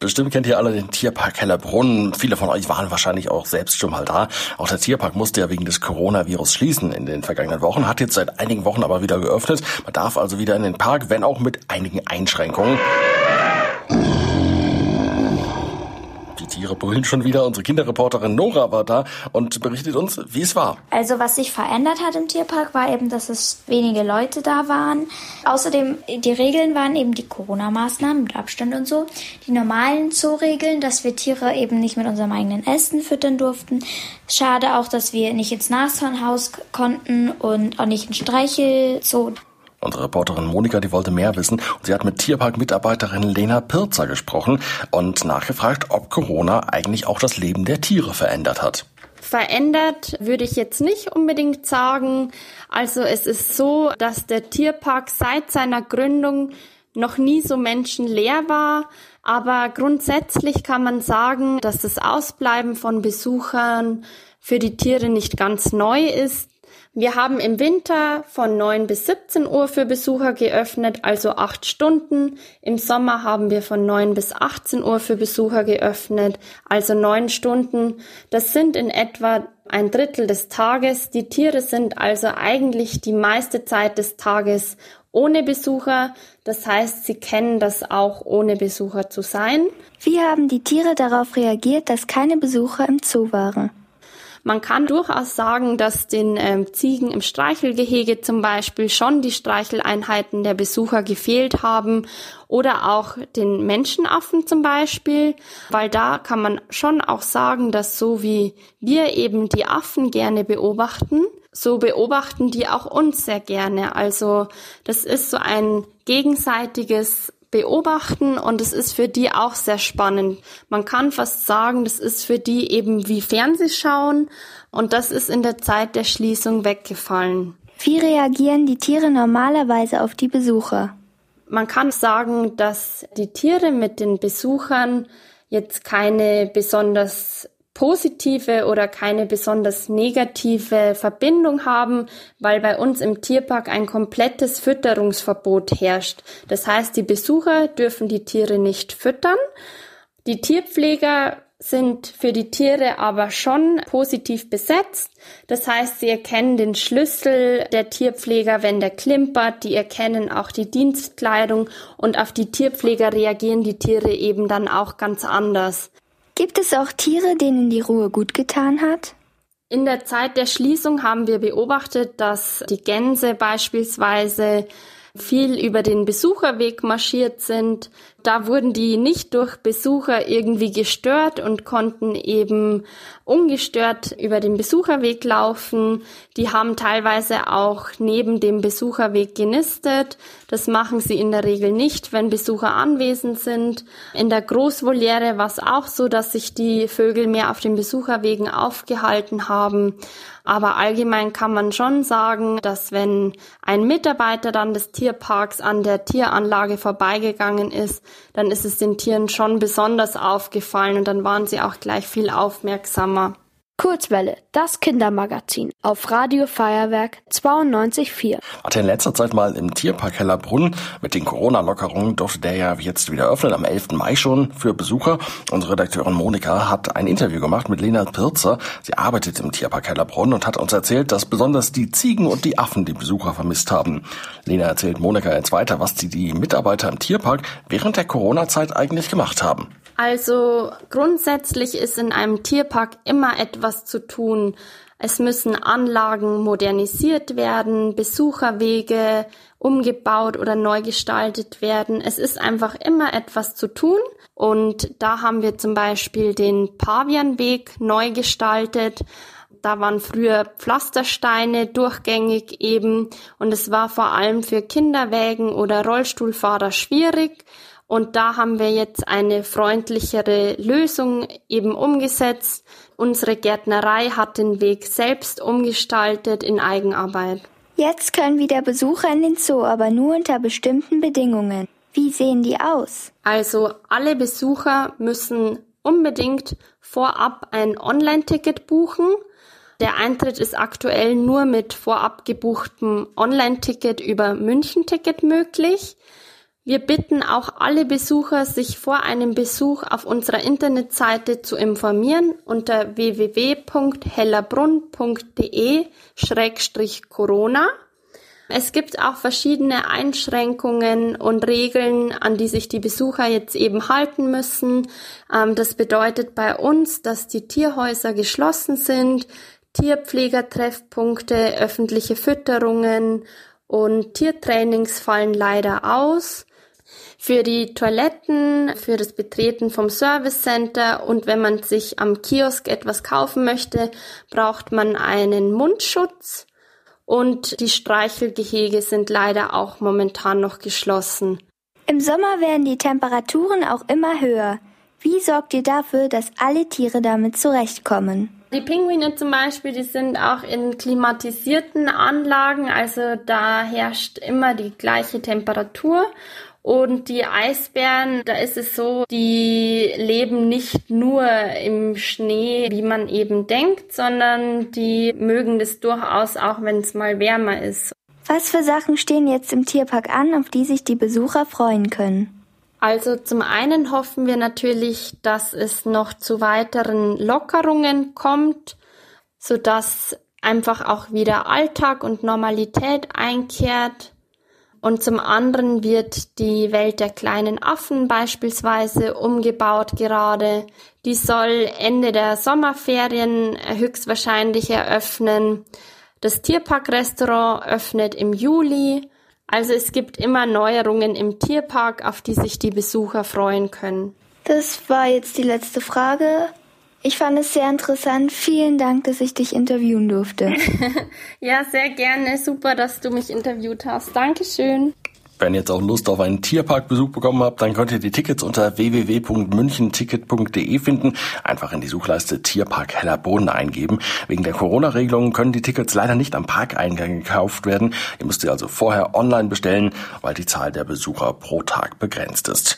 Bestimmt kennt ihr alle den Tierpark Hellerbrunn. Viele von euch waren wahrscheinlich auch selbst schon mal da. Auch der Tierpark musste ja wegen des Coronavirus schließen in den vergangenen Wochen, hat jetzt seit einigen Wochen aber wieder geöffnet. Man darf also wieder in den Park, wenn auch mit einigen Einschränkungen. Tiere brüllen schon wieder. Unsere Kinderreporterin Nora war da und berichtet uns, wie es war. Also was sich verändert hat im Tierpark war eben, dass es wenige Leute da waren. Außerdem, die Regeln waren eben die Corona-Maßnahmen mit Abstand und so. Die normalen Zoo-Regeln, dass wir Tiere eben nicht mit unserem eigenen Essen füttern durften. Schade auch, dass wir nicht ins Nashornhaus konnten und auch nicht in Streichelzoo. Unsere Reporterin Monika, die wollte mehr wissen und sie hat mit Tierpark-Mitarbeiterin Lena Pirzer gesprochen und nachgefragt, ob Corona eigentlich auch das Leben der Tiere verändert hat. Verändert würde ich jetzt nicht unbedingt sagen. Also es ist so, dass der Tierpark seit seiner Gründung noch nie so menschenleer war. Aber grundsätzlich kann man sagen, dass das Ausbleiben von Besuchern für die Tiere nicht ganz neu ist. Wir haben im Winter von 9 bis 17 Uhr für Besucher geöffnet, also acht Stunden. Im Sommer haben wir von 9 bis 18 Uhr für Besucher geöffnet, also neun Stunden. Das sind in etwa ein Drittel des Tages. Die Tiere sind also eigentlich die meiste Zeit des Tages ohne Besucher. Das heißt, sie kennen das auch ohne Besucher zu sein. Wie haben die Tiere darauf reagiert, dass keine Besucher im Zoo waren? Man kann durchaus sagen, dass den ähm, Ziegen im Streichelgehege zum Beispiel schon die Streicheleinheiten der Besucher gefehlt haben oder auch den Menschenaffen zum Beispiel, weil da kann man schon auch sagen, dass so wie wir eben die Affen gerne beobachten, so beobachten die auch uns sehr gerne. Also das ist so ein gegenseitiges beobachten und es ist für die auch sehr spannend. Man kann fast sagen, das ist für die eben wie Fernsehschauen und das ist in der Zeit der Schließung weggefallen. Wie reagieren die Tiere normalerweise auf die Besucher? Man kann sagen, dass die Tiere mit den Besuchern jetzt keine besonders positive oder keine besonders negative Verbindung haben, weil bei uns im Tierpark ein komplettes Fütterungsverbot herrscht. Das heißt, die Besucher dürfen die Tiere nicht füttern. Die Tierpfleger sind für die Tiere aber schon positiv besetzt. Das heißt, sie erkennen den Schlüssel der Tierpfleger, wenn der klimpert. Die erkennen auch die Dienstkleidung und auf die Tierpfleger reagieren die Tiere eben dann auch ganz anders. Gibt es auch Tiere, denen die Ruhe gut getan hat? In der Zeit der Schließung haben wir beobachtet, dass die Gänse beispielsweise viel über den Besucherweg marschiert sind. Da wurden die nicht durch Besucher irgendwie gestört und konnten eben ungestört über den Besucherweg laufen. Die haben teilweise auch neben dem Besucherweg genistet. Das machen sie in der Regel nicht, wenn Besucher anwesend sind. In der Großvoliere war es auch so, dass sich die Vögel mehr auf den Besucherwegen aufgehalten haben. Aber allgemein kann man schon sagen, dass wenn ein Mitarbeiter dann des Tierparks an der Tieranlage vorbeigegangen ist, dann ist es den Tieren schon besonders aufgefallen und dann waren sie auch gleich viel aufmerksamer. Kurzwelle, das Kindermagazin auf Radio Feuerwerk 92.4. Hatte in letzter Zeit mal im Tierpark Hellerbrunn mit den Corona-Lockerungen durfte der ja jetzt wieder öffnen, am 11. Mai schon für Besucher. Unsere Redakteurin Monika hat ein Interview gemacht mit Lena Pirzer. Sie arbeitet im Tierpark Hellerbrunn und hat uns erzählt, dass besonders die Ziegen und die Affen die Besucher vermisst haben. Lena erzählt Monika jetzt weiter, was die, die Mitarbeiter im Tierpark während der Corona-Zeit eigentlich gemacht haben. Also grundsätzlich ist in einem Tierpark immer etwas zu tun. Es müssen Anlagen modernisiert werden, Besucherwege umgebaut oder neu gestaltet werden. Es ist einfach immer etwas zu tun. Und da haben wir zum Beispiel den Pavianweg neu gestaltet. Da waren früher Pflastersteine durchgängig eben und es war vor allem für Kinderwägen oder Rollstuhlfahrer schwierig. Und da haben wir jetzt eine freundlichere Lösung eben umgesetzt. Unsere Gärtnerei hat den Weg selbst umgestaltet in Eigenarbeit. Jetzt können wieder Besucher in den Zoo, aber nur unter bestimmten Bedingungen. Wie sehen die aus? Also alle Besucher müssen unbedingt vorab ein Online-Ticket buchen. Der Eintritt ist aktuell nur mit vorab gebuchtem Online-Ticket über München-Ticket möglich. Wir bitten auch alle Besucher, sich vor einem Besuch auf unserer Internetseite zu informieren unter www.hellerbrunn.de-corona. Es gibt auch verschiedene Einschränkungen und Regeln, an die sich die Besucher jetzt eben halten müssen. Ähm, das bedeutet bei uns, dass die Tierhäuser geschlossen sind, Tierpflegertreffpunkte, öffentliche Fütterungen und Tiertrainings fallen leider aus. Für die Toiletten, für das Betreten vom Service Center und wenn man sich am Kiosk etwas kaufen möchte, braucht man einen Mundschutz und die Streichelgehege sind leider auch momentan noch geschlossen. Im Sommer werden die Temperaturen auch immer höher. Wie sorgt ihr dafür, dass alle Tiere damit zurechtkommen? Die Pinguine zum Beispiel, die sind auch in klimatisierten Anlagen, also da herrscht immer die gleiche Temperatur. Und die Eisbären, da ist es so, die leben nicht nur im Schnee, wie man eben denkt, sondern die mögen das durchaus auch, wenn es mal wärmer ist. Was für Sachen stehen jetzt im Tierpark an, auf die sich die Besucher freuen können? Also zum einen hoffen wir natürlich, dass es noch zu weiteren Lockerungen kommt, sodass einfach auch wieder Alltag und Normalität einkehrt. Und zum anderen wird die Welt der kleinen Affen beispielsweise umgebaut gerade. Die soll Ende der Sommerferien höchstwahrscheinlich eröffnen. Das Tierparkrestaurant öffnet im Juli also es gibt immer Neuerungen im Tierpark, auf die sich die Besucher freuen können. Das war jetzt die letzte Frage. Ich fand es sehr interessant. Vielen Dank, dass ich dich interviewen durfte. ja, sehr gerne. Super, dass du mich interviewt hast. Dankeschön. Wenn ihr jetzt auch Lust auf einen Tierparkbesuch bekommen habt, dann könnt ihr die Tickets unter www.münchenticket.de finden. Einfach in die Suchleiste Tierpark Hellerboden eingeben. Wegen der Corona-Regelungen können die Tickets leider nicht am Parkeingang gekauft werden. Ihr müsst sie also vorher online bestellen, weil die Zahl der Besucher pro Tag begrenzt ist.